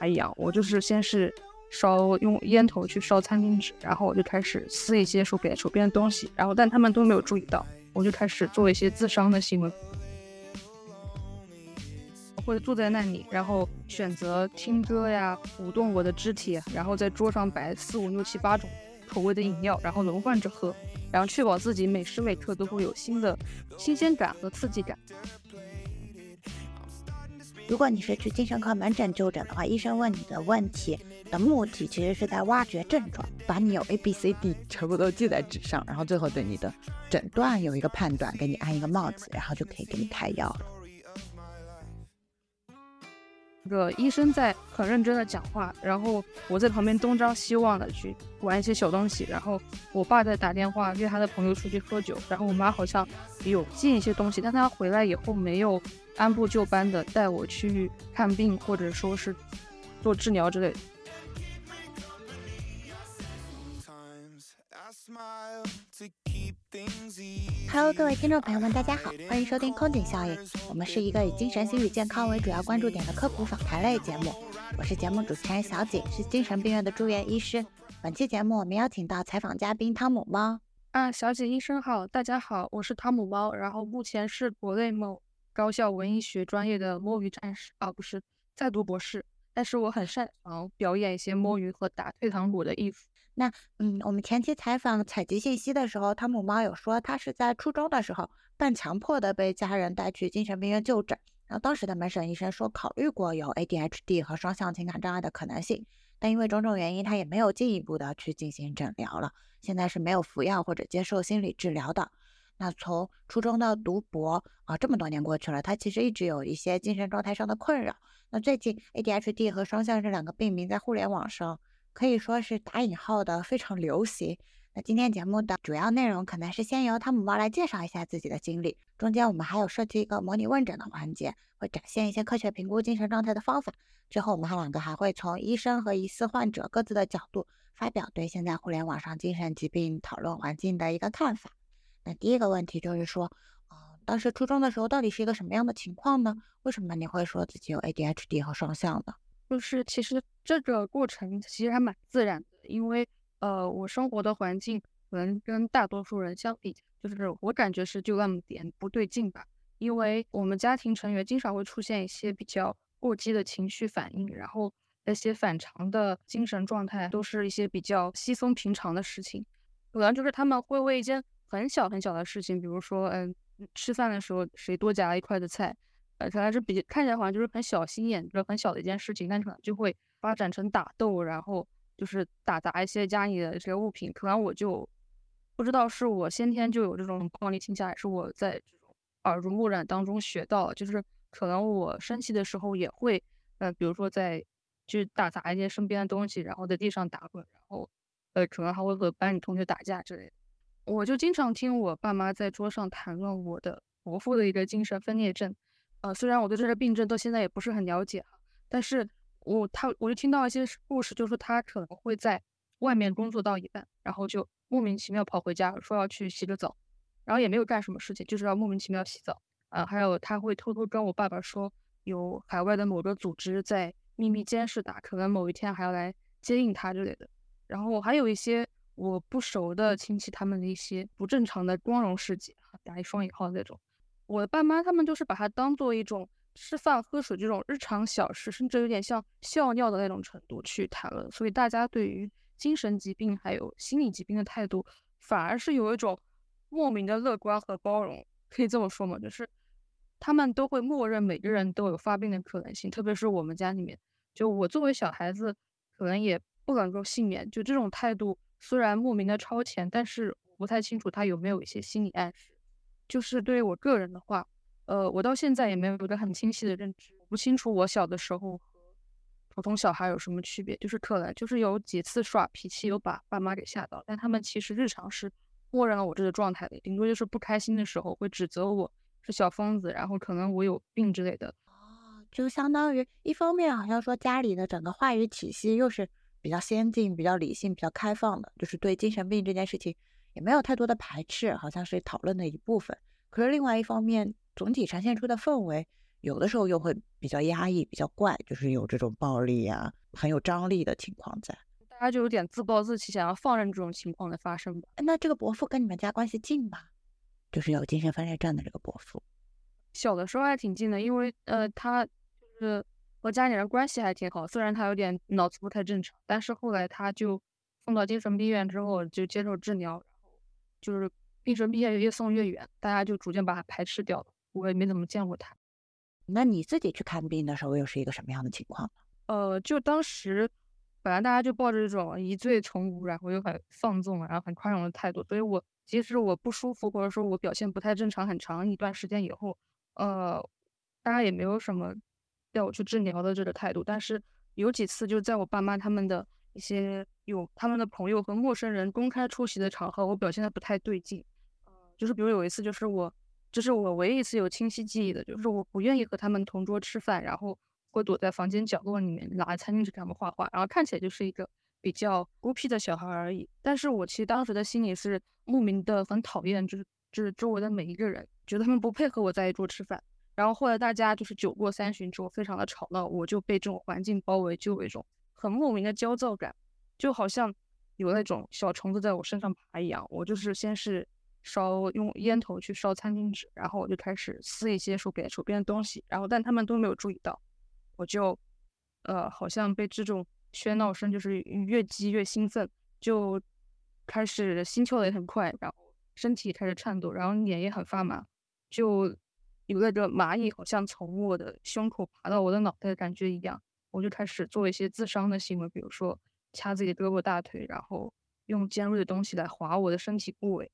哎呀，我就是先是烧用烟头去烧餐巾纸，然后我就开始撕一些手边手边的东西，然后但他们都没有注意到，我就开始做一些自伤的行为，或者坐在那里，然后选择听歌呀，舞动我的肢体，然后在桌上摆四五六七八种口味的饮料，然后轮换着喝，然后确保自己每时每刻都会有新的新鲜感和刺激感。如果你是去精神科门诊就诊的话，医生问你的问题的目的其实是在挖掘症状，把你有 A、B、C、D 全部都记在纸上，然后最后对你的诊断有一个判断，给你安一个帽子，然后就可以给你开药了。这个医生在很认真的讲话，然后我在旁边东张西望的去玩一些小东西，然后我爸在打电话约他的朋友出去喝酒，然后我妈好像有进一些东西，但她回来以后没有。按部就班的带我去看病，或者说是做治疗之类的。Hello，各位听众朋友们，大家好，欢迎收听空警效应。我们是一个以精神心理健康为主要关注点的科普访谈类节目。我是节目主持人小景，是精神病院的住院医师。本期节目我们邀请到采访嘉宾汤姆猫。啊，小景医生好，大家好，我是汤姆猫，然后目前是国内某。高校文艺学专业的摸鱼战士啊，不是在读博士，但是我很擅长表演一些摸鱼和打退堂鼓的艺术。那嗯，我们前期采访采集信息的时候，汤姆猫有说他是在初中的时候半强迫的被家人带去精神病院就诊，然后当时的门诊医生说考虑过有 ADHD 和双向情感障碍的可能性，但因为种种原因，他也没有进一步的去进行诊疗了，现在是没有服药或者接受心理治疗的。那从初中到读博啊，这么多年过去了，他其实一直有一些精神状态上的困扰。那最近 ADHD 和双向这两个病名在互联网上可以说是打引号的非常流行。那今天节目的主要内容可能是先由汤姆猫来介绍一下自己的经历，中间我们还有设计一个模拟问诊的环节，会展现一些科学评估精神状态的方法。最后我们还两个还会从医生和疑似患者各自的角度发表对现在互联网上精神疾病讨论环境的一个看法。那第一个问题就是说，呃，当时初中的时候到底是一个什么样的情况呢？为什么你会说自己有 ADHD 和双向呢？就是其实这个过程其实还蛮自然的，因为呃，我生活的环境可能跟大多数人相比，就是我感觉是就那么点不对劲吧。因为我们家庭成员经常会出现一些比较过激的情绪反应，然后那些反常的精神状态都是一些比较稀松平常的事情，可能就是他们会为一件。很小很小的事情，比如说，嗯，吃饭的时候谁多夹了一块的菜，可能是比看起来好像就是很小心眼，就是很小的一件事情，但可能就会发展成打斗，然后就是打砸一些家里的这些物品。可能我就不知道是我先天就有这种暴力倾向，还是我在这种耳濡目染当中学到，就是可能我生气的时候也会，呃，比如说在去打砸一些身边的东西，然后在地上打滚，然后呃，可能还会和班里同学打架之类的。我就经常听我爸妈在桌上谈论我的伯父的一个精神分裂症，呃，虽然我对这个病症到现在也不是很了解哈，但是我他我就听到一些故事，就说他可能会在外面工作到一半，然后就莫名其妙跑回家，说要去洗个澡，然后也没有干什么事情，就是要莫名其妙洗澡，啊，还有他会偷偷跟我爸爸说有海外的某个组织在秘密监视他，可能某一天还要来接应他之类的，然后还有一些。我不熟的亲戚，他们的一些不正常的光荣事迹，打一双引号那种。我的爸妈他们就是把它当做一种吃饭喝水这种日常小事，甚至有点像笑尿的那种程度去谈论。所以大家对于精神疾病还有心理疾病的态度，反而是有一种莫名的乐观和包容，可以这么说吗？就是他们都会默认每个人都有发病的可能性，特别是我们家里面，就我作为小孩子，可能也不能够幸免。就这种态度。虽然莫名的超前，但是不太清楚他有没有一些心理暗示。就是对于我个人的话，呃，我到现在也没有一个很清晰的认知，不清楚我小的时候和普通小孩有什么区别。就是可能就是有几次耍脾气，有把爸妈给吓到，但他们其实日常是默认了我这个状态的，顶多就是不开心的时候会指责我是小疯子，然后可能我有病之类的。哦，就相当于一方面好像说家里的整个话语体系又是。比较先进、比较理性、比较开放的，就是对精神病这件事情也没有太多的排斥，好像是讨论的一部分。可是另外一方面，总体呈现出的氛围有的时候又会比较压抑、比较怪，就是有这种暴力啊，很有张力的情况在。大家就有点自暴自弃，想要放任这种情况的发生吧。那这个伯父跟你们家关系近吧？就是有精神分裂症的这个伯父。小的时候还挺近的，因为呃，他就是和家里人关系还挺好。虽然他有点脑子不太正常，但是后来他就送到精神病院之后就接受治疗，就是病程毕业越送越远，大家就逐渐把他排斥掉了。我也没怎么见过他。那你自己去看病的时候又是一个什么样的情况呢？呃，就当时本来大家就抱着这种疑罪从无，然后又很放纵，然后很宽容的态度，所以我即使我不舒服或者说我表现不太正常很长一段时间以后。呃，大家也没有什么要我去治疗的这个态度，但是有几次就在我爸妈他们的一些有他们的朋友和陌生人公开出席的场合，我表现的不太对劲。就是比如有一次，就是我，这是我唯一一次有清晰记忆的，就是我不愿意和他们同桌吃饭，然后会躲在房间角落里面拿餐巾纸给他们画画，然后看起来就是一个比较孤僻的小孩而已。但是我其实当时的心里是莫名的很讨厌，就是就是周围的每一个人。觉得他们不配合我在一桌吃饭，然后后来大家就是酒过三巡之后非常的吵闹，我就被这种环境包围，就有一种很莫名的焦躁感，就好像有那种小虫子在我身上爬一样。我就是先是烧用烟头去烧餐巾纸，然后我就开始撕一些手边手边的东西，然后但他们都没有注意到，我就呃好像被这种喧闹声就是越激越兴奋，就开始心跳的也很快，然后身体开始颤抖，然后脸也很发麻。就有那个蚂蚁好像从我的胸口爬到我的脑袋的感觉一样，我就开始做一些自伤的行为，比如说掐自己的胳膊大腿，然后用尖锐的东西来划我的身体部位，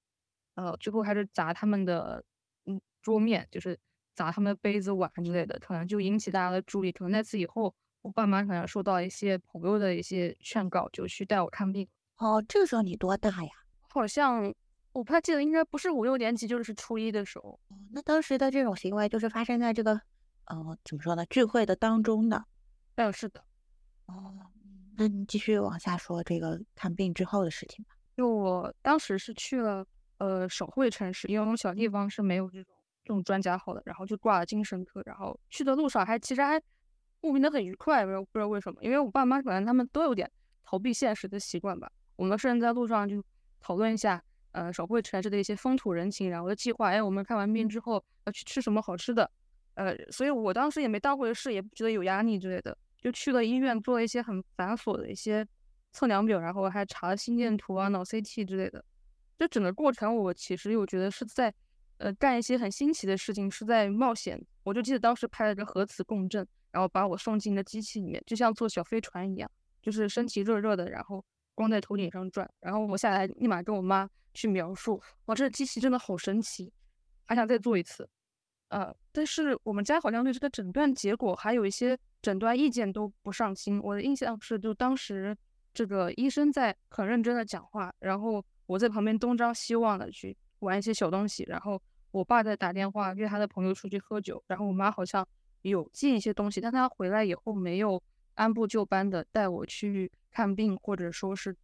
呃，最后还是砸他们的嗯桌面，就是砸他们的杯子碗之类的，可能就引起大家的注意。可能那次以后，我爸妈可能受到一些朋友的一些劝告，就去带我看病。哦，这个时候你多大呀？好像。我不太记得，应该不是五六年级，就是初一的时候。哦那当时的这种行为就是发生在这个，呃，怎么说呢？聚会的当中的。嗯，是的。哦，那你继续往下说这个看病之后的事情吧。就我当时是去了呃省会城市，因为我们小地方是没有这种这种专家号的，然后就挂了精神科，然后去的路上还其实还莫名的很愉快，不知道为什么，因为我爸妈可能他们都有点逃避现实的习惯吧。我们甚至在路上就讨论一下。呃，省会城市的一些风土人情，然后的计划，哎，我们看完病之后要去吃什么好吃的，呃，所以我当时也没当回事，也不觉得有压力之类的，就去了医院做了一些很繁琐的一些测量表，然后还查了心电图啊、脑 CT 之类的。这整个过程，我其实我觉得是在呃干一些很新奇的事情，是在冒险。我就记得当时拍了个核磁共振，然后把我送进了机器里面，就像坐小飞船一样，就是身体热热的，然后光在头顶上转，然后我下来立马跟我妈。去描述哇，这机器真的好神奇，还想再做一次。呃，但是我们家好像对这个诊断结果还有一些诊断意见都不上心。我的印象是，就当时这个医生在很认真的讲话，然后我在旁边东张西望的去玩一些小东西，然后我爸在打电话约他的朋友出去喝酒，然后我妈好像有记一些东西，但他回来以后没有按部就班的带我去看病，或者说是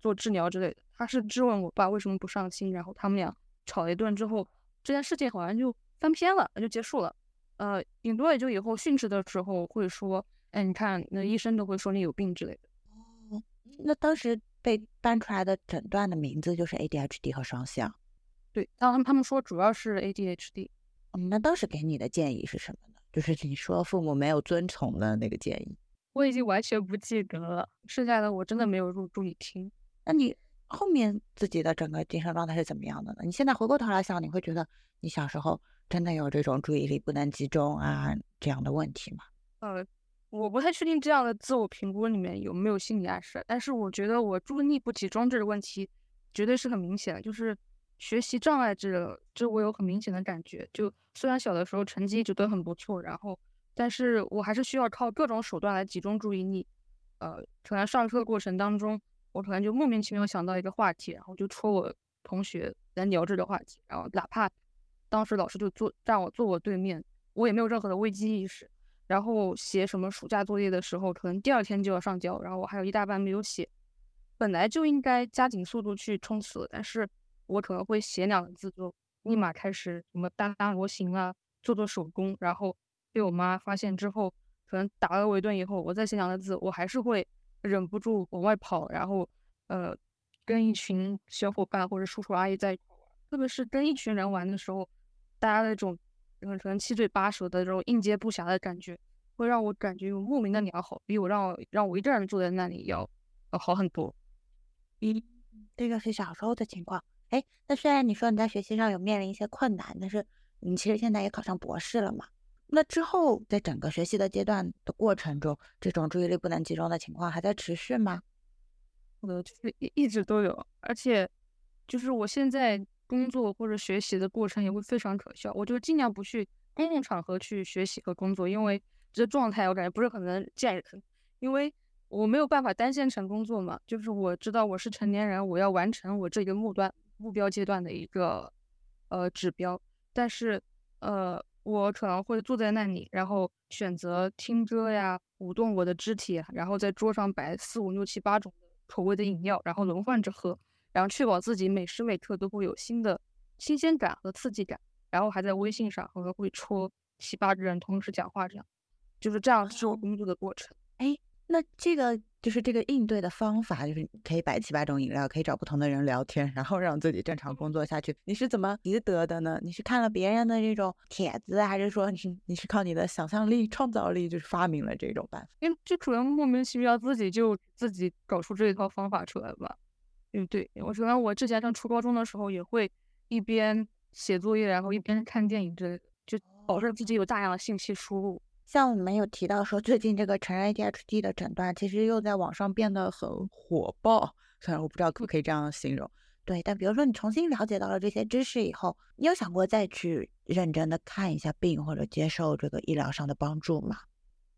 做治疗之类的。他是质问我爸为什么不上心，然后他们俩吵了一顿之后，这件事情好像就翻篇了，就结束了。呃，顶多也就以后训斥的时候会说，哎，你看那医生都会说你有病之类的。哦，那当时被搬出来的诊断的名字就是 ADHD 和双向。对，当他们他们说主要是 ADHD。嗯，那当时给你的建议是什么呢？就是你说父母没有遵从的那个建议。我已经完全不记得了，剩下的我真的没有入注意听。那你？后面自己的整个精神状态是怎么样的呢？你现在回过头来想，你会觉得你小时候真的有这种注意力不能集中啊这样的问题吗？呃，我不太确定这样的自我评估里面有没有心理暗示，但是我觉得我注意力不集中这个问题绝对是很明显的，就是学习障碍这个，这我有很明显的感觉。就虽然小的时候成绩一直都很不错，然后，但是我还是需要靠各种手段来集中注意力。呃，可能上课过程当中。我可能就莫名其妙想到一个话题，然后就戳我同学来聊这个话题，然后哪怕当时老师就坐让我坐我对面，我也没有任何的危机意识。然后写什么暑假作业的时候，可能第二天就要上交，然后我还有一大半没有写，本来就应该加紧速度去冲刺，但是我可能会写两个字就立马开始什么搭搭模型啊，做做手工，然后被我妈发现之后，可能打了我一顿以后，我再写两个字，我还是会忍不住往外跑，然后呃跟一群小伙伴或者叔叔阿姨在，特别是跟一群人玩的时候，大家那种可能七嘴八舌的这种应接不暇的感觉，会让我感觉有莫名的良好，比我让我让我一个人坐在那里要要好很多。嗯，这个是小时候的情况。哎，那虽然你说你在学习上有面临一些困难，但是你其实现在也考上博士了嘛？那之后在整个学习的阶段的过程中，这种注意力不能集中的情况还在持续吗？我的，就是一一直都有，而且就是我现在工作或者学习的过程也会非常可笑，我就尽量不去公共场合去学习和工作，因为这状态我感觉不是很能见人，因为我没有办法单线程工作嘛，就是我知道我是成年人，我要完成我这个目端目标阶段的一个呃指标，但是呃我可能会坐在那里，然后选择听歌呀，舞动我的肢体，然后在桌上摆四五六七八种口味的饮料，然后轮换着喝，然后确保自己每时每刻都会有新的新鲜感和刺激感，然后还在微信上和会戳七八个人同时讲话，这样就是这样是我工作的过程。哎。那这个就是这个应对的方法，就是可以摆七八种饮料，可以找不同的人聊天，然后让自己正常工作下去。你是怎么习得的呢？你是看了别人的这种帖子，还是说你是你是靠你的想象力、创造力，就是发明了这种办法？因为就可能莫名其妙自己就自己搞出这一套方法出来吧。嗯，对，我觉得我之前上初高中的时候也会一边写作业，然后一边看电影之类的，就保证自己有大量的信息输入。像我们有提到说，最近这个成人 ADHD 的诊断其实又在网上变得很火爆，虽然我不知道可不可以这样形容。对，但比如说你重新了解到了这些知识以后，你有想过再去认真的看一下病或者接受这个医疗上的帮助吗？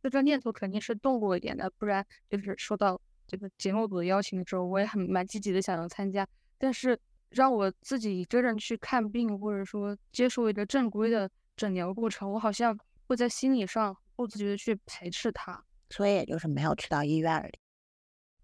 这个念头肯定是动过一点的，不然就是收到这个节目组的邀请的时候，我也很蛮积极的想要参加。但是让我自己一个人去看病，或者说接受一个正规的诊疗过程，我好像会在心理上。不自觉的去排斥它，所以也就是没有去到医院里。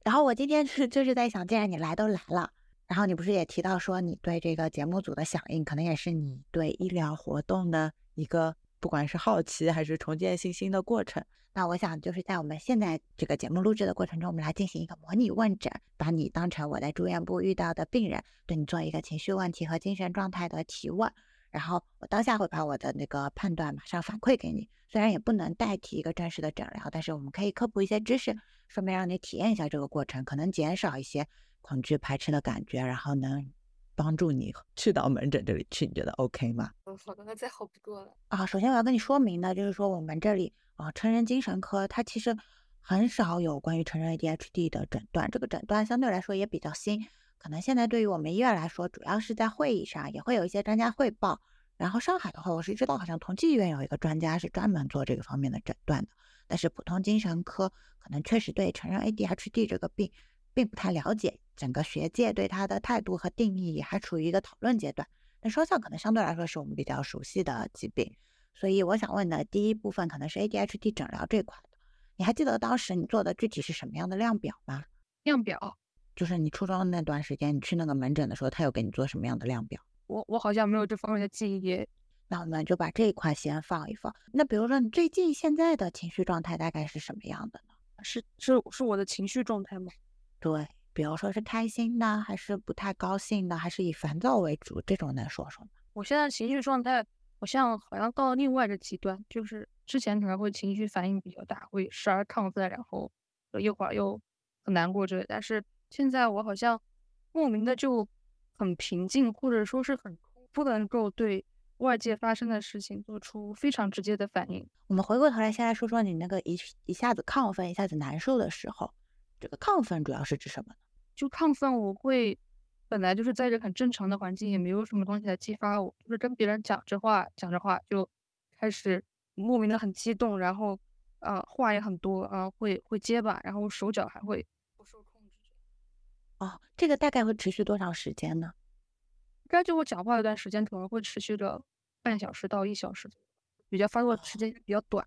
然后我今天是 就是在想，既然你来都来了，然后你不是也提到说你对这个节目组的响应，可能也是你对医疗活动的一个不管是好奇还是重建信心的过程。那我想就是在我们现在这个节目录制的过程中，我们来进行一个模拟问诊，把你当成我在住院部遇到的病人，对你做一个情绪问题和精神状态的提问。然后我当下会把我的那个判断马上反馈给你，虽然也不能代替一个正式的诊疗，但是我们可以科普一些知识，顺便让你体验一下这个过程，可能减少一些恐惧排斥的感觉，然后能帮助你去到门诊这里去。你觉得 OK 吗？嗯，好的，那再好不过了啊。首先我要跟你说明的就是说我们这里啊，成人精神科它其实很少有关于成人 ADHD 的诊断，这个诊断相对来说也比较新。可能现在对于我们医院来说，主要是在会议上也会有一些专家汇报。然后上海的话，我是知道好像同济医院有一个专家是专门做这个方面的诊断的。但是普通精神科可能确实对成人 ADHD 这个病并不太了解，整个学界对它的态度和定义也还处于一个讨论阶段。那双向可能相对来说是我们比较熟悉的疾病，所以我想问的第一部分可能是 ADHD 诊疗这块的。你还记得当时你做的具体是什么样的量表吗？量表。就是你初中那段时间，你去那个门诊的时候，他有给你做什么样的量表？我我好像没有这方面的记忆。那我们就把这一块先放一放。那比如说你最近现在的情绪状态大概是什么样的呢？是是是我的情绪状态吗？对，比如说是开心呢，还是不太高兴呢，还是以烦躁为主？这种能说说吗？我现在情绪状态好像好像到了另外一个极端，就是之前可能会情绪反应比较大，会时而亢奋，然后一会儿又很难过之类，但是。现在我好像莫名的就很平静，或者说是很不能够对外界发生的事情做出非常直接的反应。我们回过头来，先来说说你那个一一下子亢奋、一下子难受的时候，这个亢奋主要是指什么呢？就亢奋，我会本来就是在一个很正常的环境，也没有什么东西来激发我，就是跟别人讲着话，讲着话就开始莫名的很激动，然后呃话也很多啊，会会结巴，然后手脚还会。哦，这个大概会持续多长时间呢？该就我讲话一段时间，可能会持续个半小时到一小时，比较发作时间比较短。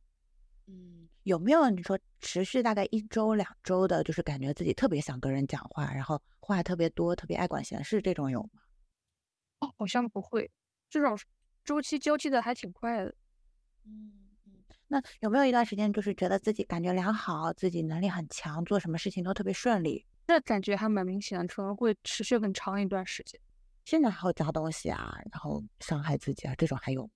嗯，有没有你说持续大概一周两周的，就是感觉自己特别想跟人讲话，然后话特别多，特别爱管闲事这种有吗？哦，好像不会，这种周期交替的还挺快的。嗯嗯，那有没有一段时间就是觉得自己感觉良好，自己能力很强，做什么事情都特别顺利？这感觉还蛮明显的，可能会持续很长一段时间。现在还会砸东西啊，然后伤害自己啊，这种还有吗？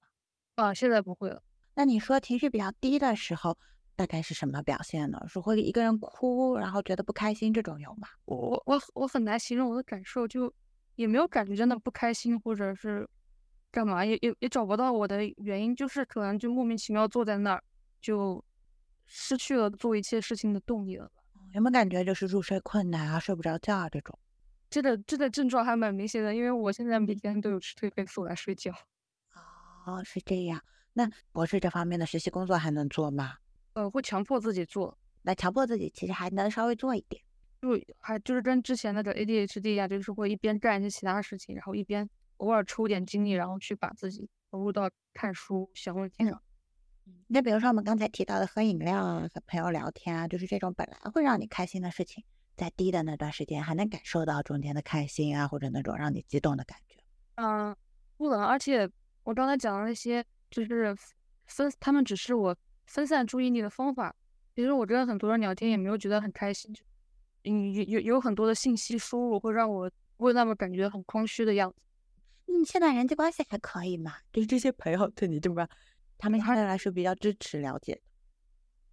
啊，现在不会了。那你说情绪比较低的时候，大概是什么表现呢？是会一个人哭，然后觉得不开心这种有吗？我我我很难形容我的感受，就也没有感觉真的不开心，或者是干嘛，也也也找不到我的原因，就是可能就莫名其妙坐在那儿，就失去了做一切事情的动力了。有没有感觉就是入睡困难啊，睡不着觉啊这种？这个这个症状还蛮明显的，因为我现在每天都有吃褪黑素来睡觉。哦，是这样。那博士这方面的实习工作还能做吗？呃，会强迫自己做。那强迫自己其实还能稍微做一点，就还就是跟之前那个 ADHD 一样，就是会一边干一些其他事情，然后一边偶尔抽点精力，然后去把自己投入到看书、写问题上。那比如说我们刚才提到的喝饮料啊、和朋友聊天啊，就是这种本来会让你开心的事情，在低的那段时间还能感受到中间的开心啊，或者那种让你激动的感觉。嗯，不能。而且我刚才讲的那些，就是分，他们只是我分散注意力的方法。比如我跟很多人聊天，也没有觉得很开心。嗯，有有有很多的信息输入，会让我会那么感觉很空虚的样子。你现在人际关系还可以吗？就是这些朋友对你这么。他们相对来说比较支持、了解，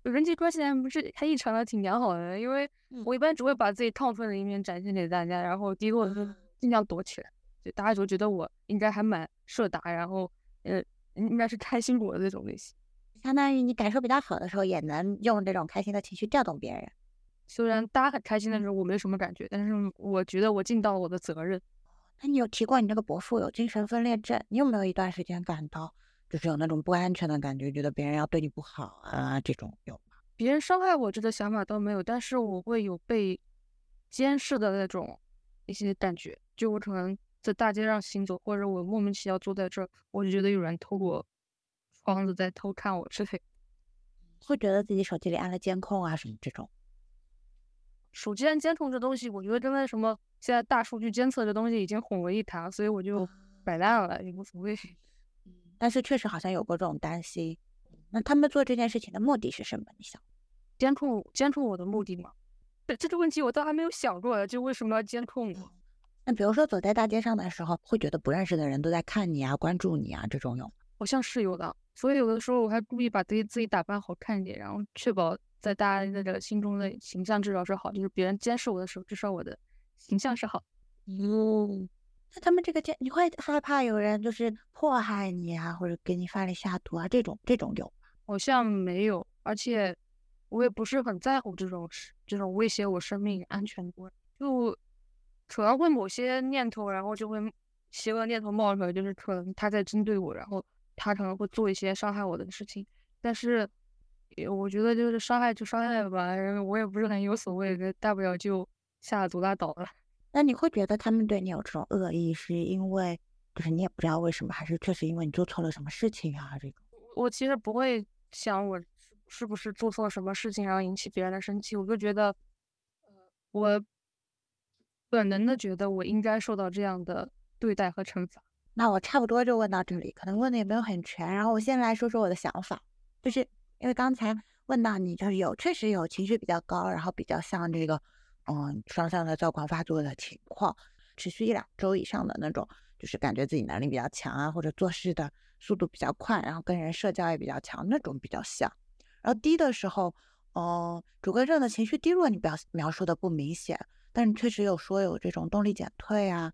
人际关系还不是还异常的挺良好的。因为我一般只会把自己亢奋的一面展现给大家，然后低落的尽量躲起来，就大家就觉得我应该还蛮社达，然后呃应该是开心果的那种类型。相当于你感受比较好的时候，也能用这种开心的情绪调动别人。虽然大家很开心的时候我没什么感觉，但是我觉得我尽到了我的责任。那你有提过你这个伯父有精神分裂症，你有没有一段时间感到？就是有那种不安全的感觉，觉得别人要对你不好啊，这种有吗？别人伤害我这个想法倒没有，但是我会有被监视的那种一些感觉。就我可能在大街上行走，或者我莫名其妙坐在这儿，我就觉得有人透过窗子在偷看我之类。会觉得自己手机里安了监控啊什么这种。手机安监控这东西，我觉得真的什么现在大数据监测这东西已经混为一谈，所以我就摆烂了，也无所谓。但是确实好像有过这种担心，那他们做这件事情的目的是什么？你想监控监控我的目的吗？对这个问题我倒还没有想过，就为什么要监控我？那比如说走在大街上的时候，会觉得不认识的人都在看你啊、关注你啊，这种有？好像是有的，所以有的时候我还故意把自己自己打扮好看一点，然后确保在大家那个心中的形象至少是好，就是别人监视我的时候，至少我的形象是好。嗯。那他们这个监，你会害怕有人就是迫害你啊，或者给你发力下毒啊？这种这种有吗？好像没有，而且我也不是很在乎这种事，这种威胁我生命安全的，就可能会某些念头，然后就会邪恶念头冒出来，就是可能他在针对我，然后他可能会做一些伤害我的事情。但是，我觉得就是伤害就伤害吧，我也不是很有所谓，大不了就下毒拉倒了。那你会觉得他们对你有这种恶意，是因为就是你也不知道为什么，还是确实因为你做错了什么事情啊？这个我其实不会想我是不是做错了什么事情，然后引起别人的生气。我就觉得，我本能的觉得我应该受到这样的对待和惩罚。那我差不多就问到这里，可能问的也没有很全。然后我先来说说我的想法，就是因为刚才问到你，就是有确实有情绪比较高，然后比较像这个。嗯，双向的躁狂发作的情况，持续一两周以上的那种，就是感觉自己能力比较强啊，或者做事的速度比较快，然后跟人社交也比较强，那种比较像。然后低的时候，嗯，主观上的情绪低落，你表描述的不明显，但是确实有说有这种动力减退啊，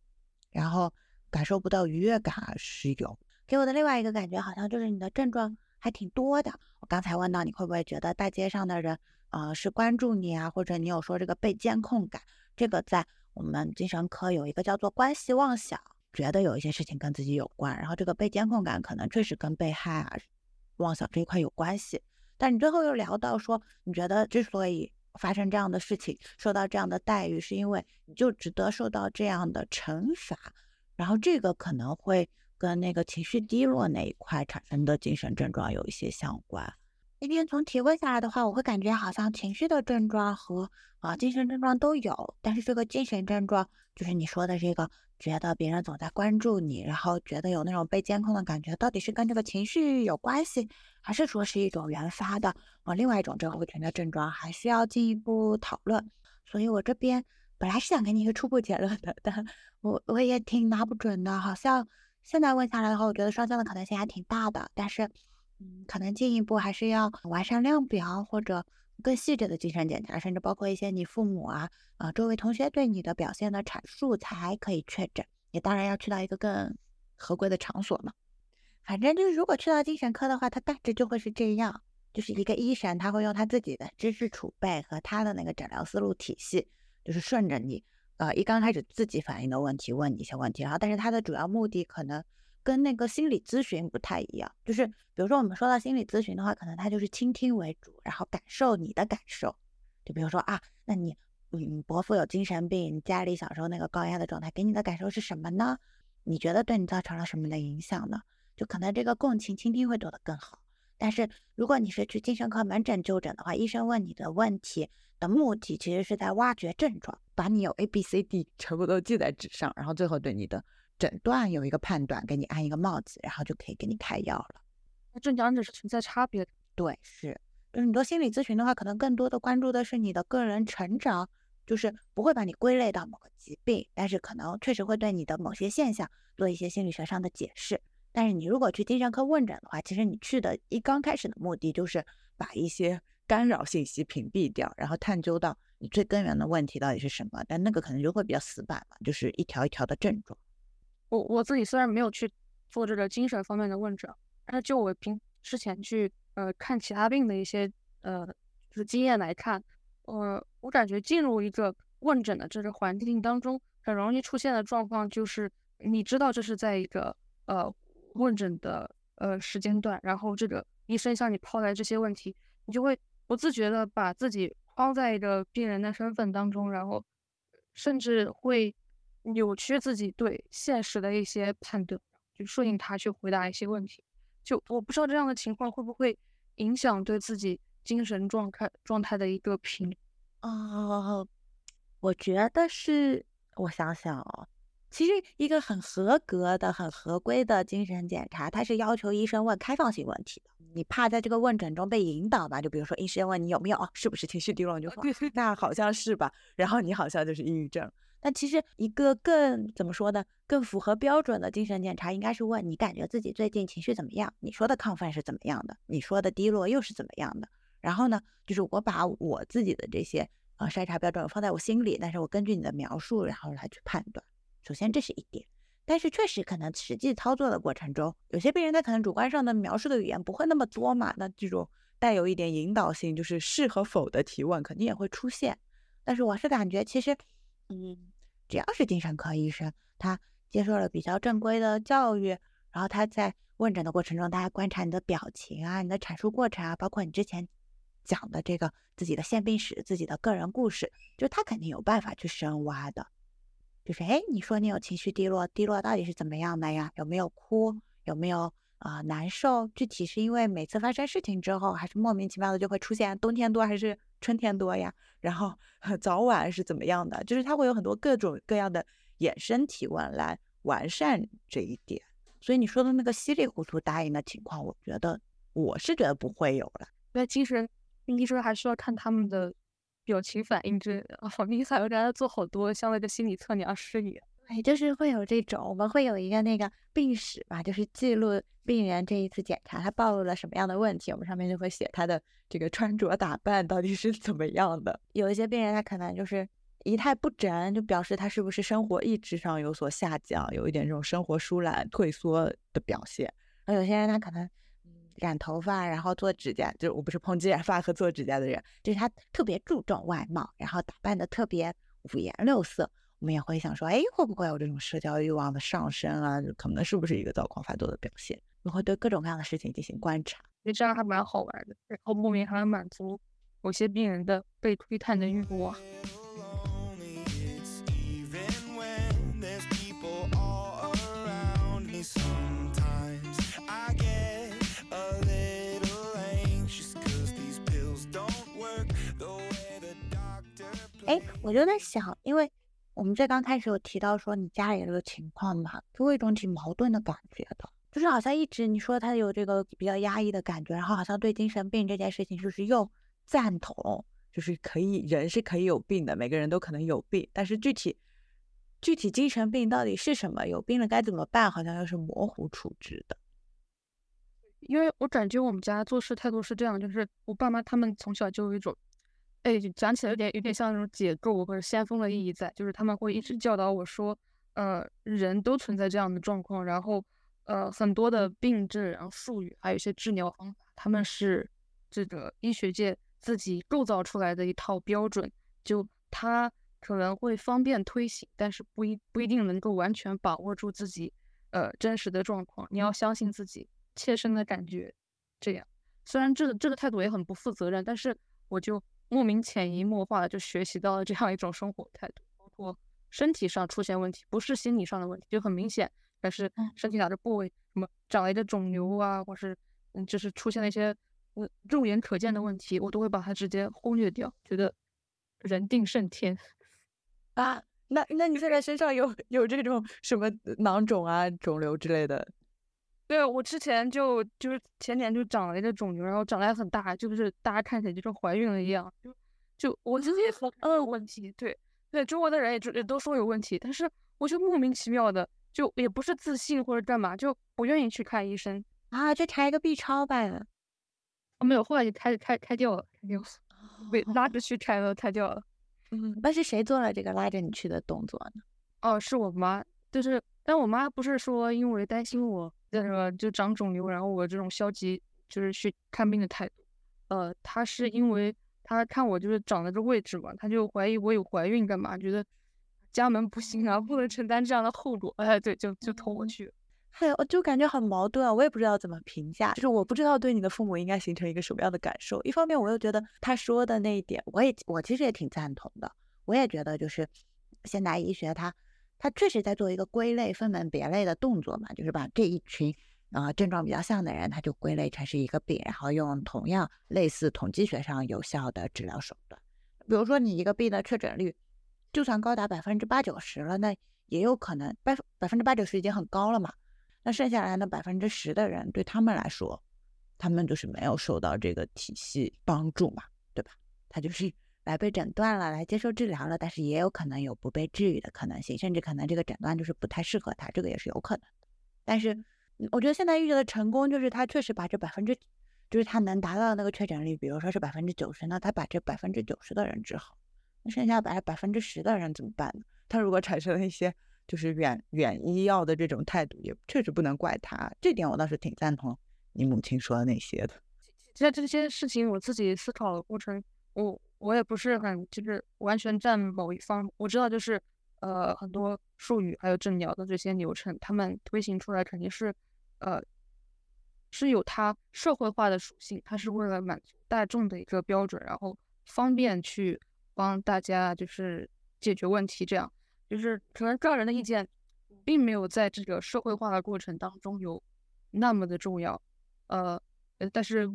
然后感受不到愉悦感是有。给我的另外一个感觉，好像就是你的症状还挺多的。我刚才问到你会不会觉得大街上的人。呃，是关注你啊，或者你有说这个被监控感，这个在我们精神科有一个叫做关系妄想，觉得有一些事情跟自己有关，然后这个被监控感可能确实跟被害啊、妄想这一块有关系。但你最后又聊到说，你觉得之所以发生这样的事情，受到这样的待遇，是因为你就值得受到这样的惩罚，然后这个可能会跟那个情绪低落那一块产生的精神症状有一些相关。今天从提问下来的话，我会感觉好像情绪的症状和啊精神症状都有，但是这个精神症状就是你说的这个，觉得别人总在关注你，然后觉得有那种被监控的感觉，到底是跟这个情绪有关系，还是说是一种原发的啊另外一种症候群的症状，还需要进一步讨论。所以我这边本来是想给你一个初步结论的，但我我也挺拿不准的，好像现在问下来的话，我觉得双向的可能性还挺大的，但是。可能进一步还是要完善量表，或者更细致的精神检查，甚至包括一些你父母啊、啊周围同学对你的表现的阐述，才可以确诊。你当然要去到一个更合规的场所嘛。反正就是，如果去到精神科的话，他大致就会是这样，就是一个医生，他会用他自己的知识储备和他的那个诊疗思路体系，就是顺着你，呃，一刚开始自己反映的问题问你一些问题，然后但是他的主要目的可能。跟那个心理咨询不太一样，就是比如说我们说到心理咨询的话，可能他就是倾听为主，然后感受你的感受。就比如说啊，那你嗯伯父有精神病，你家里小时候那个高压的状态，给你的感受是什么呢？你觉得对你造成了什么的影响呢？就可能这个共情倾听会做得更好。但是如果你是去精神科门诊就诊的话，医生问你的问题的目的其实是在挖掘症状，把你有 A B C D 全部都记在纸上，然后最后对你的。诊断有一个判断，给你安一个帽子，然后就可以给你开药了。那这两者是存在差别的。对，是。就是你做心理咨询的话，可能更多的关注的是你的个人成长，就是不会把你归类到某个疾病，但是可能确实会对你的某些现象做一些心理学上的解释。但是你如果去精神科问诊的话，其实你去的一刚开始的目的就是把一些干扰信息屏蔽掉，然后探究到你最根源的问题到底是什么。但那个可能就会比较死板嘛，就是一条一条的症状。我我自己虽然没有去做这个精神方面的问诊，但是就我平之前去呃看其他病的一些呃就是经验来看，呃我感觉进入一个问诊的这个环境当中，很容易出现的状况就是，你知道这是在一个呃问诊的呃时间段，然后这个医生向你抛来这些问题，你就会不自觉的把自己框在一个病人的身份当中，然后甚至会。扭曲自己对现实的一些判断，就顺应他去回答一些问题。就我不知道这样的情况会不会影响对自己精神状态状态的一个评。哦，我觉得是，我想想哦，其实一个很合格的、很合规的精神检查，它是要求医生问开放性问题的。你怕在这个问诊中被引导吧？就比如说医生问你有没有，是不是情绪低落，你就说那好像是吧，然后你好像就是抑郁症。但其实一个更怎么说呢？更符合标准的精神检查应该是问你感觉自己最近情绪怎么样？你说的亢奋是怎么样的？你说的低落又是怎么样的？然后呢，就是我把我自己的这些呃筛查标准放在我心里，但是我根据你的描述，然后来去判断。首先这是一点，但是确实可能实际操作的过程中，有些病人他可能主观上的描述的语言不会那么多嘛，那这种带有一点引导性，就是是和否的提问肯定也会出现。但是我是感觉其实。嗯，只要是精神科医生，他接受了比较正规的教育，然后他在问诊的过程中，他还观察你的表情啊、你的阐述过程啊，包括你之前讲的这个自己的现病史、自己的个人故事，就他肯定有办法去深挖的。就是哎，你说你有情绪低落，低落到底是怎么样的呀？有没有哭？有没有啊难受？具体是因为每次发生事情之后，还是莫名其妙的就会出现冬天多还是？春天多呀，然后 早晚是怎么样的？就是它会有很多各种各样的衍生提问来完善这一点。所以你说的那个稀里糊涂答应的情况，我觉得我是觉得不会有了。那精神病医生还需要看他们的表情反应之类的。哦，你还要给他做好多像那个心理测量师一样。哎，就是会有这种，我们会有一个那个病史吧，就是记录病人这一次检查他暴露了什么样的问题，我们上面就会写他的这个穿着打扮到底是怎么样的。有一些病人他可能就是仪态不整，就表示他是不是生活意志上有所下降，有一点这种生活疏懒退缩的表现。而有些人他可能染头发，然后做指甲，就是我不是抨击染发和做指甲的人，就是他特别注重外貌，然后打扮的特别五颜六色。我们也会想说，哎，会不会有这种社交欲望的上升啊？可能是不是一个躁狂发作的表现？我会对各种各样的事情进行观察，觉得这样还蛮好玩的，然后莫名还能满足某些病人的被窥探的欲望。哎，我就在想，因为我们这刚开始有提到说你家里这个情况嘛，给我一种挺矛盾的感觉的，就是好像一直你说他有这个比较压抑的感觉，然后好像对精神病这件事情就是又赞同，就是可以人是可以有病的，每个人都可能有病，但是具体具体精神病到底是什么，有病了该怎么办，好像又是模糊处置的。因为我感觉我们家做事态度是这样，就是我爸妈他们从小就有一种，哎，讲起来有点有点像那种解构或者先锋的意义在，就是他们会一直教导我说，呃，人都存在这样的状况，然后，呃，很多的病症，然后术语，还有一些治疗方法，他们是这个医学界自己构造出来的一套标准，就它可能会方便推行，但是不一不一定能够完全把握住自己，呃，真实的状况，你要相信自己。切身的感觉，这样。虽然这个这个态度也很不负责任，但是我就莫名潜移默化的就学习到了这样一种生活态度。包括身体上出现问题，不是心理上的问题，就很明显，但是身体哪个部位什么长了一个肿瘤啊，或是嗯，就是出现了一些嗯肉眼可见的问题，我都会把它直接忽略掉，觉得人定胜天啊。那那你现在身上有有这种什么囊肿啊、肿瘤之类的？对，我之前就就是前年就长了一个肿瘤，然后长得还很大，就是大家看起来就跟怀孕了一样，就就我自己也 很有问题，对对，周围的人也也都说有问题，但是我就莫名其妙的就也不是自信或者干嘛，就不愿意去看医生啊，就查一个 B 超呗，我没有，后来就开开开掉了，开掉了，被拉着去开了，开掉了。嗯，那是谁做了这个拉着你去的动作呢？哦，是我妈，就是，但我妈不是说因为担心我。那个就长肿瘤，然后我这种消极就是去看病的态度，呃，她是因为她看我就是长了这位置嘛，她就怀疑我有怀孕干嘛，觉得家门不幸啊，不能承担这样的后果，哎，对，就就投我去。哎，我就感觉很矛盾啊，我也不知道怎么评价，就是我不知道对你的父母应该形成一个什么样的感受。一方面我又觉得他说的那一点，我也我其实也挺赞同的，我也觉得就是现代医学它。他确实在做一个归类、分门别类的动作嘛，就是把这一群啊症状比较像的人，他就归类成是一个病，然后用同样类似统计学上有效的治疗手段。比如说，你一个病的确诊率就算高达百分之八九十了，那也有可能百百分之八九十已经很高了嘛。那剩下来的百分之十的人，对他们来说，他们就是没有受到这个体系帮助嘛，对吧？他就是。来被诊断了，来接受治疗了，但是也有可能有不被治愈的可能性，甚至可能这个诊断就是不太适合他，这个也是有可能的。但是我觉得现在医学的成功就是他确实把这百分之，就是他能达到的那个确诊率，比如说是百分之九十，那他把这百分之九十的人治好，那剩下百百分之十的人怎么办呢？他如果产生了一些就是远远医药的这种态度，也确实不能怪他。这点我倒是挺赞同你母亲说的那些的。其实这些事情我自己思考的过程，我。我也不是很就是完全站某一方，我知道就是呃很多术语还有诊疗的这些流程，他们推行出来肯定是呃是有它社会化的属性，它是为了满足大众的一个标准，然后方便去帮大家就是解决问题，这样就是可能个人的意见并没有在这个社会化的过程当中有那么的重要，呃，但是。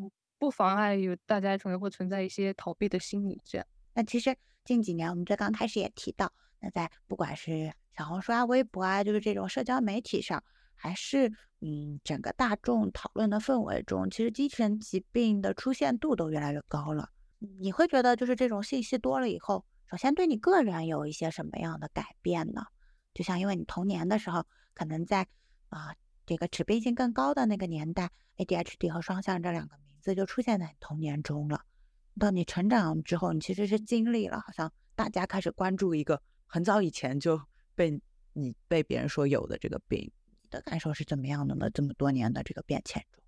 不妨碍有大家可能会存在一些逃避的心理，这样。那其实近几年我们这刚开始也提到，那在不管是小红书啊、微博啊，就是这种社交媒体上，还是嗯整个大众讨论的氛围中，其实精神疾病的出现度都越来越高了。你会觉得就是这种信息多了以后，首先对你个人有一些什么样的改变呢？就像因为你童年的时候，可能在啊这个致病性更高的那个年代，ADHD 和双向这两个。这就出现在你童年中了。到你成长之后，你其实是经历了，好像大家开始关注一个很早以前就被你被别人说有的这个病，你的感受是怎么样的呢？这么多年的这个变迁中，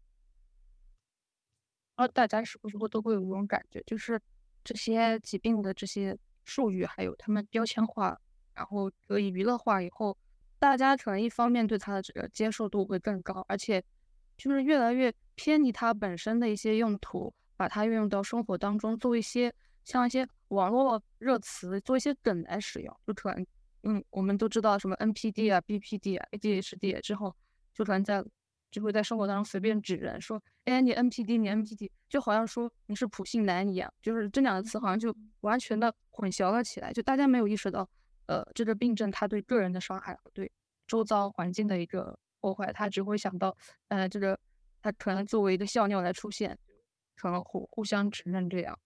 啊，大家是不是都会有一种感觉，就是这些疾病的这些术语，还有他们标签化，然后可以娱乐化以后，大家可能一方面对它的这个接受度会更高，而且就是越来越。偏离它本身的一些用途，把它运用到生活当中，做一些像一些网络热词，做一些梗来使用，就可能，嗯，我们都知道什么 NPD 啊、BPD 啊、ADHD 之后，就突然在就会在生活当中随便指人说，哎，你 NPD，你 NPD，就好像说你是普信男一样，就是这两个词好像就完全的混淆了起来，就大家没有意识到，呃，这个病症它对个人的伤害和对周遭环境的一个破坏，他只会想到，呃，这个他可能作为一个笑料来出现，可能互互相指认这样。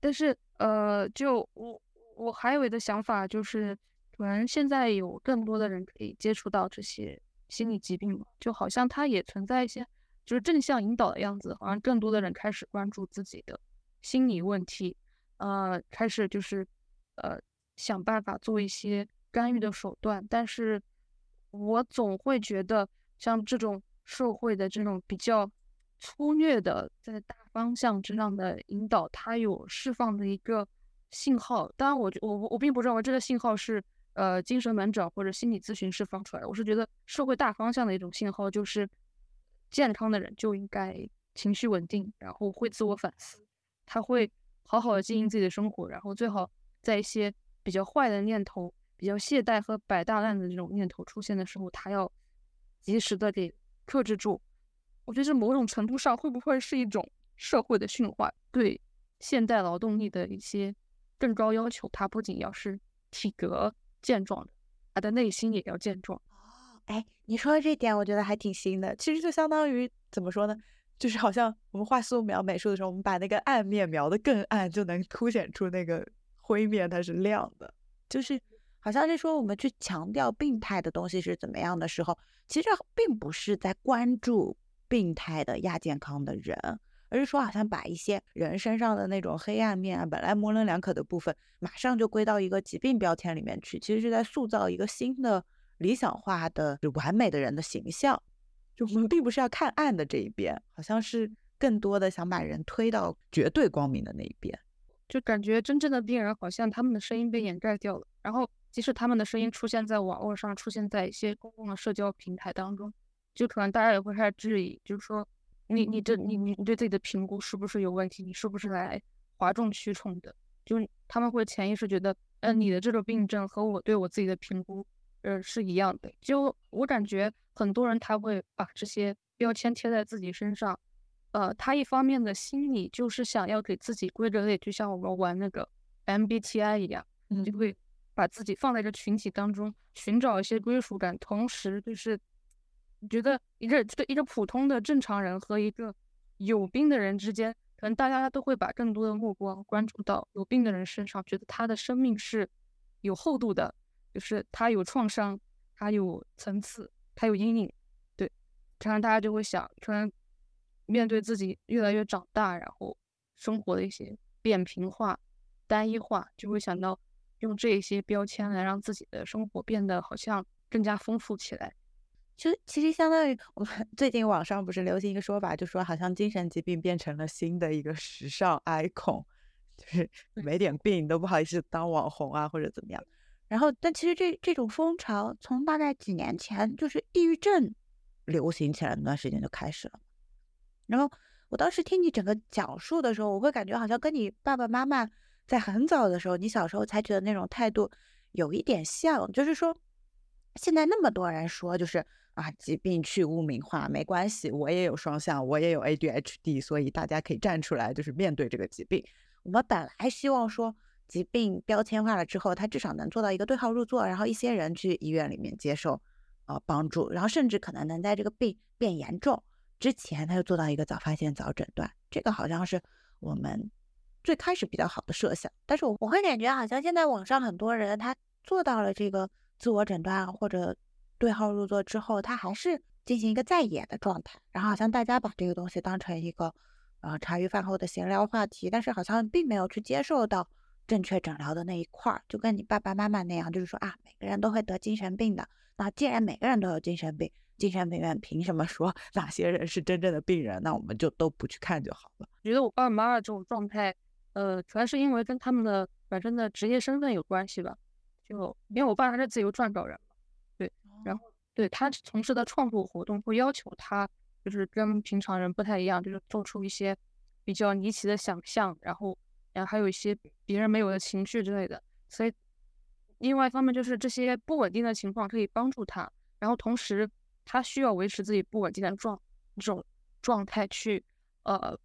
但是，呃，就我我还有一个想法就是。可能现在有更多的人可以接触到这些心理疾病了，就好像它也存在一些就是正向引导的样子，好像更多的人开始关注自己的心理问题，呃，开始就是呃想办法做一些干预的手段。但是我总会觉得，像这种社会的这种比较粗略的在大方向之上的引导，它有释放的一个信号。当然，我我我并不认为这个信号是。呃，精神门诊或者心理咨询释放出来的，我是觉得社会大方向的一种信号，就是健康的人就应该情绪稳定，然后会自我反思，他会好好的经营自己的生活，然后最好在一些比较坏的念头、比较懈怠和摆大烂的这种念头出现的时候，他要及时的给克制住。我觉得这某种程度上会不会是一种社会的驯化，对现代劳动力的一些更高要求？它不仅要是体格。健壮的，他的内心也要健壮哦。哎，你说的这点，我觉得还挺新的。其实就相当于怎么说呢？就是好像我们画素描美术的时候，我们把那个暗面描的更暗，就能凸显出那个灰面它是亮的。就是好像是说，我们去强调病态的东西是怎么样的时候，其实并不是在关注病态的亚健康的人。而是说，好像把一些人身上的那种黑暗面啊，本来模棱两可的部分，马上就归到一个疾病标签里面去，其实是在塑造一个新的理想化的、完美的人的形象。就我们并不是要看暗的这一边，好像是更多的想把人推到绝对光明的那一边。就感觉真正的病人，好像他们的声音被掩盖掉了。然后，即使他们的声音出现在网络上，出现在一些公共的社交平台当中，就可能大家也会开始质疑，就是说。你你这你你你对自己的评估是不是有问题？你是不是来哗众取宠的？就他们会潜意识觉得，嗯，你的这个病症和我对我自己的评估，呃，是一样的。就我感觉，很多人他会把这些标签贴在自己身上，呃，他一方面的心理就是想要给自己归个类，就像我们玩那个 MBTI 一样，就会把自己放在这群体当中，寻找一些归属感，同时就是。你觉得一个这个一个普通的正常人和一个有病的人之间，可能大家都会把更多的目光关注到有病的人身上，觉得他的生命是有厚度的，就是他有创伤，他有层次，他有阴影。对，可能大家就会想，可能面对自己越来越长大，然后生活的一些扁平化、单一化，就会想到用这些标签来让自己的生活变得好像更加丰富起来。其实其实相当于我们最近网上不是流行一个说法，就说好像精神疾病变成了新的一个时尚 icon，就是没点病都不好意思当网红啊或者怎么样。然后，但其实这这种风潮从大概几年前就是抑郁症流行起来那段时间就开始了。然后我当时听你整个讲述的时候，我会感觉好像跟你爸爸妈妈在很早的时候，你小时候采取的那种态度有一点像，就是说现在那么多人说就是。啊，疾病去污名化没关系，我也有双向，我也有 ADHD，所以大家可以站出来，就是面对这个疾病。我们本来希望说，疾病标签化了之后，它至少能做到一个对号入座，然后一些人去医院里面接受呃帮助，然后甚至可能能在这个病变严重之前，他就做到一个早发现、早诊断。这个好像是我们最开始比较好的设想。但是我我会感觉，好像现在网上很多人他做到了这个自我诊断或者。对号入座之后，他还是进行一个在演的状态，然后好像大家把这个东西当成一个呃茶余饭后的闲聊话题，但是好像并没有去接受到正确诊疗的那一块儿，就跟你爸爸妈妈那样，就是说啊，每个人都会得精神病的，那既然每个人都有精神病，精神病院凭什么说哪些人是真正的病人？那我们就都不去看就好了。觉得我爸爸妈妈这种状态，呃，主要是因为跟他们的本身的职业身份有关系吧，就因为我爸他是自由撰稿人嘛，对。然后，对他从事的创作活动会要求他，就是跟平常人不太一样，就是做出一些比较离奇的想象，然后，然后还有一些别人没有的情绪之类的。所以，另外一方面就是这些不稳定的情况可以帮助他，然后同时他需要维持自己不稳定的状这种状态去呃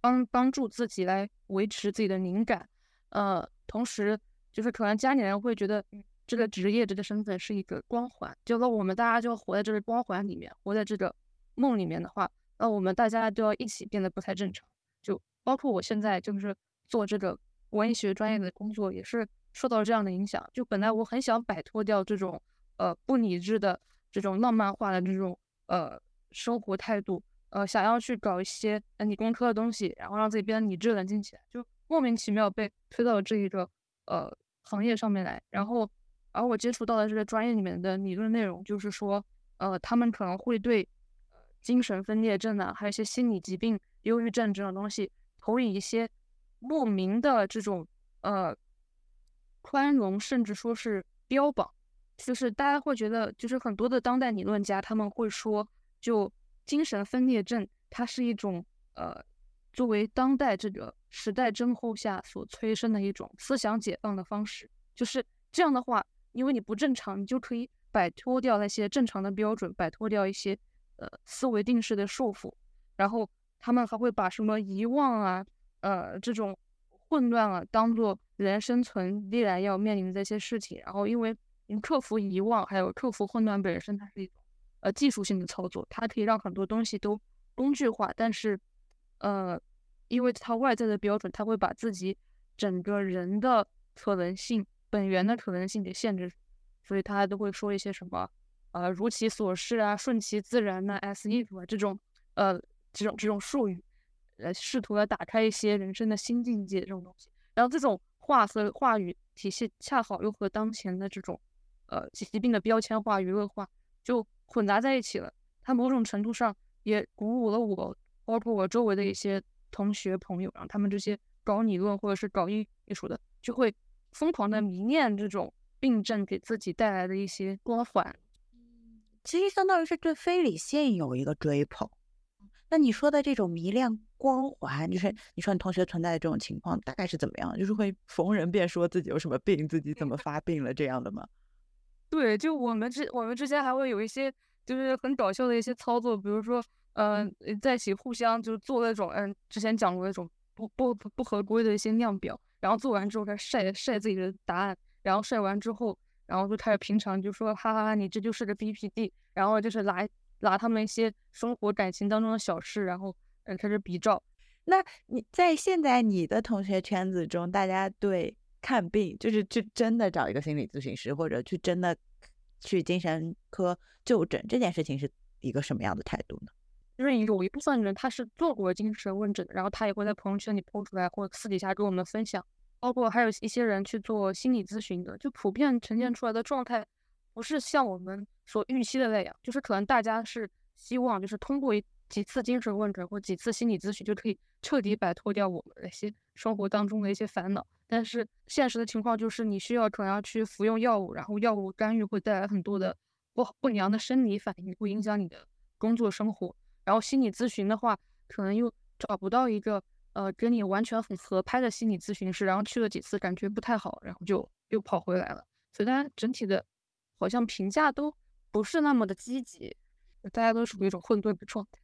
帮帮助自己来维持自己的灵感，呃，同时就是可能家里人会觉得这个职业这个身份是一个光环，就那我们大家就活在这个光环里面，活在这个梦里面的话，那我们大家都要一起变得不太正常。就包括我现在就是做这个文学专业的工作，也是受到这样的影响。就本来我很想摆脱掉这种呃不理智的这种浪漫化的这种呃生活态度。呃，想要去搞一些理工科的东西，然后让自己变得理智冷静起来，就莫名其妙被推到了这一个呃行业上面来。然后，而我接触到的这个专业里面的理论内容，就是说，呃，他们可能会对精神分裂症啊，还有一些心理疾病、忧郁症这种东西，投以一些莫名的这种呃宽容，甚至说是标榜。就是大家会觉得，就是很多的当代理论家他们会说，就。精神分裂症，它是一种呃，作为当代这个时代真候下所催生的一种思想解放的方式。就是这样的话，因为你不正常，你就可以摆脱掉那些正常的标准，摆脱掉一些呃思维定式的束缚。然后他们还会把什么遗忘啊，呃这种混乱啊，当做人生存必然要面临的这些事情。然后因为克服遗忘，还有克服混乱本身，它是一种。呃，技术性的操作，它可以让很多东西都工具化，但是，呃，因为它外在的标准，它会把自己整个人的可能性、本源的可能性给限制，所以他都会说一些什么，呃，如其所示啊，顺其自然呐，as if 啊这种，呃，这种这种术语，呃，试图来打开一些人生的新境界这种东西。然后这种话和话语体系，恰好又和当前的这种，呃，疾病的标签化、娱乐化就。混杂在一起了，它某种程度上也鼓舞了我，包括我周围的一些同学朋友，然后他们这些搞理论或者是搞艺艺术的，就会疯狂的迷恋这种病症给自己带来的一些光环。其实相当于是对非理性有一个追捧。那你说的这种迷恋光环，就是你说你同学存在的这种情况，大概是怎么样？就是会逢人便说自己有什么病，自己怎么发病了这样的吗？对，就我们之我们之间还会有一些就是很搞笑的一些操作，比如说，嗯，在一起互相就做那种，嗯，之前讲过那种不不不不合规的一些量表，然后做完之后开始晒晒自己的答案，然后晒完之后，然后就开始平常就说，哈哈哈，你这就是个 BPD，然后就是拿拿他们一些生活感情当中的小事，然后嗯开始比照。那你在现在你的同学圈子中，大家对？看病就是去真的找一个心理咨询师，或者去真的去精神科就诊，这件事情是一个什么样的态度呢？因为有一部分人他是做过精神问诊，然后他也会在朋友圈里抛出来，或者私底下跟我们分享。包括还有一些人去做心理咨询的，就普遍呈现出来的状态，不是像我们所预期的那样，就是可能大家是希望就是通过。几次精神问诊或几次心理咨询就可以彻底摆脱掉我们那些生活当中的一些烦恼，但是现实的情况就是你需要可能要去服用药物，然后药物干预会带来很多的不不良的生理反应，会影响你的工作生活。然后心理咨询的话，可能又找不到一个呃跟你完全很合拍的心理咨询师，然后去了几次感觉不太好，然后就又跑回来了。所以大家整体的好像评价都不是那么的积极，大家都属于一种混沌的状态。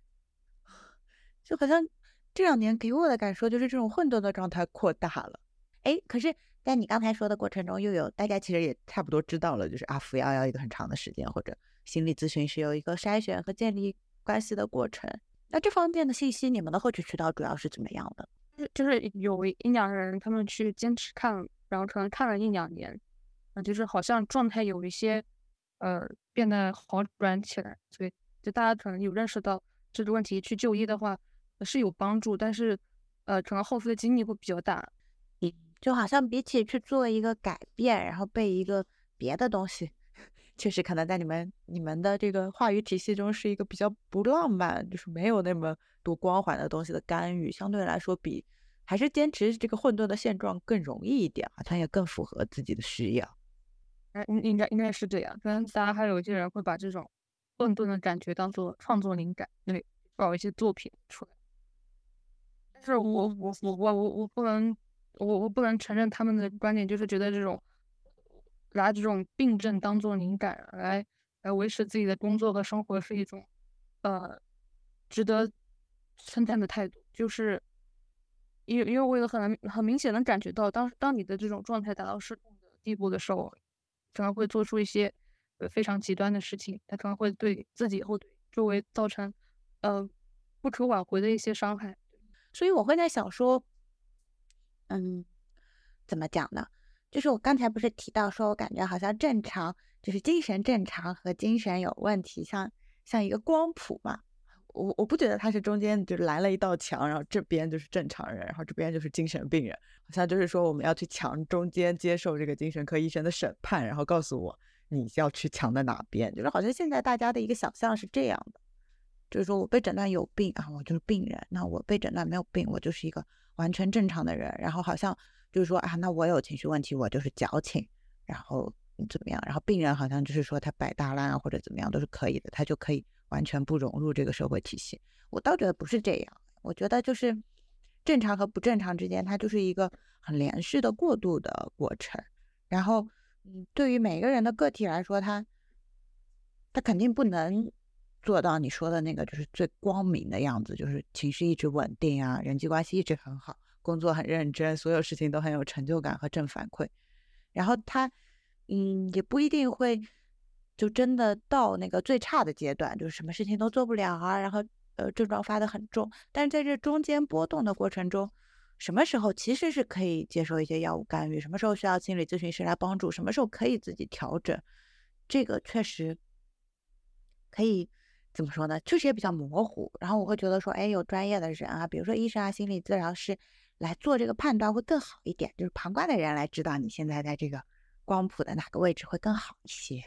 就好像这两年给我的感受就是这种混沌的状态扩大了。哎，可是，在你刚才说的过程中，又有大家其实也差不多知道了，就是啊，服药要一个很长的时间，或者心理咨询是有一个筛选和建立关系的过程。那这方面的信息，你们的获取渠道主要是怎么样的？就是有一两个人他们去坚持看，然后可能看了一两年，啊，就是好像状态有一些呃变得好转起来，所以就大家可能有认识到这个问题，去就医的话。是有帮助，但是，呃，可能后续的精力会比较大。嗯，就好像比起去做一个改变，然后被一个别的东西，确实可能在你们你们的这个话语体系中是一个比较不浪漫，就是没有那么多光环的东西的干预，相对来说比还是坚持这个混沌的现状更容易一点，好像也更符合自己的需要。应应该应该是这样。可能大家还有一些人会把这种混沌的感觉当做创作灵感，对，搞一些作品出来。但是我我我我我我不能我我不能承认他们的观点，就是觉得这种拿这种病症当做灵感来来维持自己的工作和生活是一种呃值得称赞的态度，就是因因为我有很很明显的感觉到，当当你的这种状态达到失控的地步的时候，可能会做出一些呃非常极端的事情，他可能会对自己或周围造成呃不可挽回的一些伤害。所以我会在想说，嗯，怎么讲呢？就是我刚才不是提到说，我感觉好像正常，就是精神正常和精神有问题，像像一个光谱嘛。我我不觉得他是中间就来了一道墙，然后这边就是正常人，然后这边就是精神病人，好像就是说我们要去墙中间接受这个精神科医生的审判，然后告诉我你要去墙的哪边，就是好像现在大家的一个想象是这样的。就是说我被诊断有病啊，我就是病人；那我被诊断没有病，我就是一个完全正常的人。然后好像就是说啊，那我有情绪问题，我就是矫情，然后怎么样？然后病人好像就是说他摆大烂啊或者怎么样都是可以的，他就可以完全不融入这个社会体系。我倒觉得不是这样，我觉得就是正常和不正常之间，它就是一个很连续的过渡的过程。然后，嗯，对于每个人的个体来说，他他肯定不能。做到你说的那个就是最光明的样子，就是情绪一直稳定啊，人际关系一直很好，工作很认真，所有事情都很有成就感和正反馈。然后他，嗯，也不一定会就真的到那个最差的阶段，就是什么事情都做不了啊，然后呃症状发的很重。但是在这中间波动的过程中，什么时候其实是可以接受一些药物干预，什么时候需要心理咨询师来帮助，什么时候可以自己调整，这个确实可以。怎么说呢？确实也比较模糊。然后我会觉得说，哎，有专业的人啊，比如说医生啊、心理治疗师来做这个判断会更好一点。就是旁观的人来知道你现在在这个光谱的哪个位置会更好一些。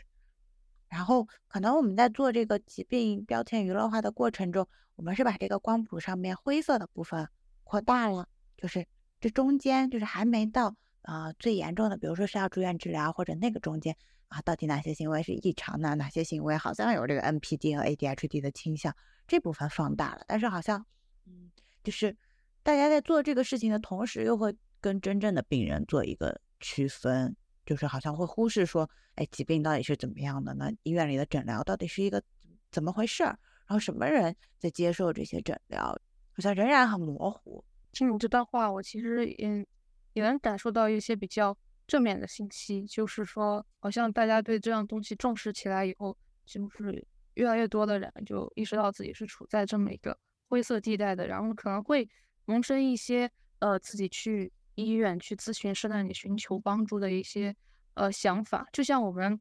然后可能我们在做这个疾病标签娱乐化的过程中，我们是把这个光谱上面灰色的部分扩大了，就是这中间就是还没到啊最严重的，比如说是要住院治疗或者那个中间。啊，到底哪些行为是异常的？哪些行为好像有这个 NPD 和 ADHD 的倾向？这部分放大了，但是好像，嗯，就是大家在做这个事情的同时，又会跟真正的病人做一个区分，就是好像会忽视说，哎，疾病到底是怎么样的？那医院里的诊疗到底是一个怎么回事儿？然后什么人在接受这些诊疗？好像仍然很模糊。听你这段话，我其实也也能感受到一些比较。正面的信息就是说，好像大家对这样东西重视起来以后，就是越来越多的人就意识到自己是处在这么一个灰色地带的，然后可能会萌生一些呃自己去医院去咨询师那里寻求帮助的一些呃想法。就像我们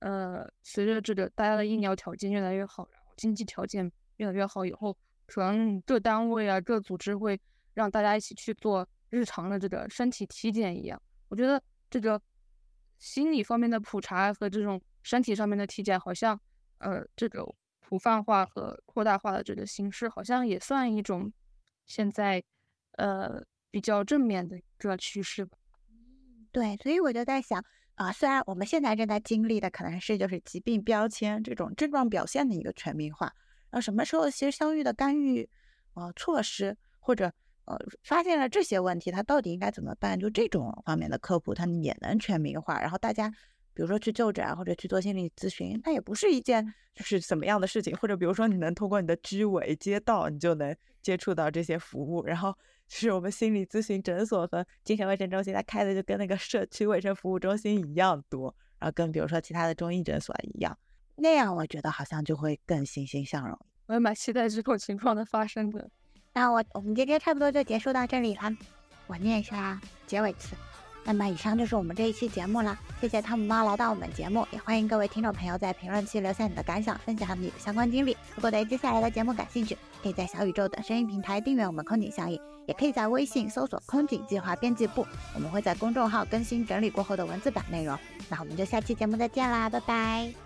呃随着这个大家的医疗条件越来越好，然后经济条件越来越好以后，可能各单位啊各组织会让大家一起去做日常的这个身体体检一样。我觉得。这个心理方面的普查和这种身体上面的体检，好像呃，这个普泛化和扩大化的这个形式，好像也算一种现在呃比较正面的一个趋势吧。对，所以我就在想啊，虽然我们现在正在经历的可能是就是疾病标签这种症状表现的一个全民化，那什么时候其实相应的干预呃措施或者。呃，发现了这些问题，他到底应该怎么办？就这种方面的科普，他也能全民化。然后大家，比如说去就诊或者去做心理咨询，它也不是一件就 是什么样的事情。或者比如说，你能通过你的居委街道，你就能接触到这些服务。然后是我们心理咨询诊所和精神卫生中心，它开的就跟那个社区卫生服务中心一样多。然后跟比如说其他的中医诊所一样，那样我觉得好像就会更欣欣向荣。我也蛮期待这种情况的发生的。那我我们今天差不多就结束到这里了，我念一下结尾词。那么以上就是我们这一期节目了，谢谢汤姆猫来到我们节目，也欢迎各位听众朋友在评论区留下你的感想，分享你的相关经历。如果对接下来的节目感兴趣，可以在小宇宙等声音平台订阅我们空警效应，也可以在微信搜索空警计划编辑部，我们会在公众号更新整理过后的文字版内容。那我们就下期节目再见啦，拜拜。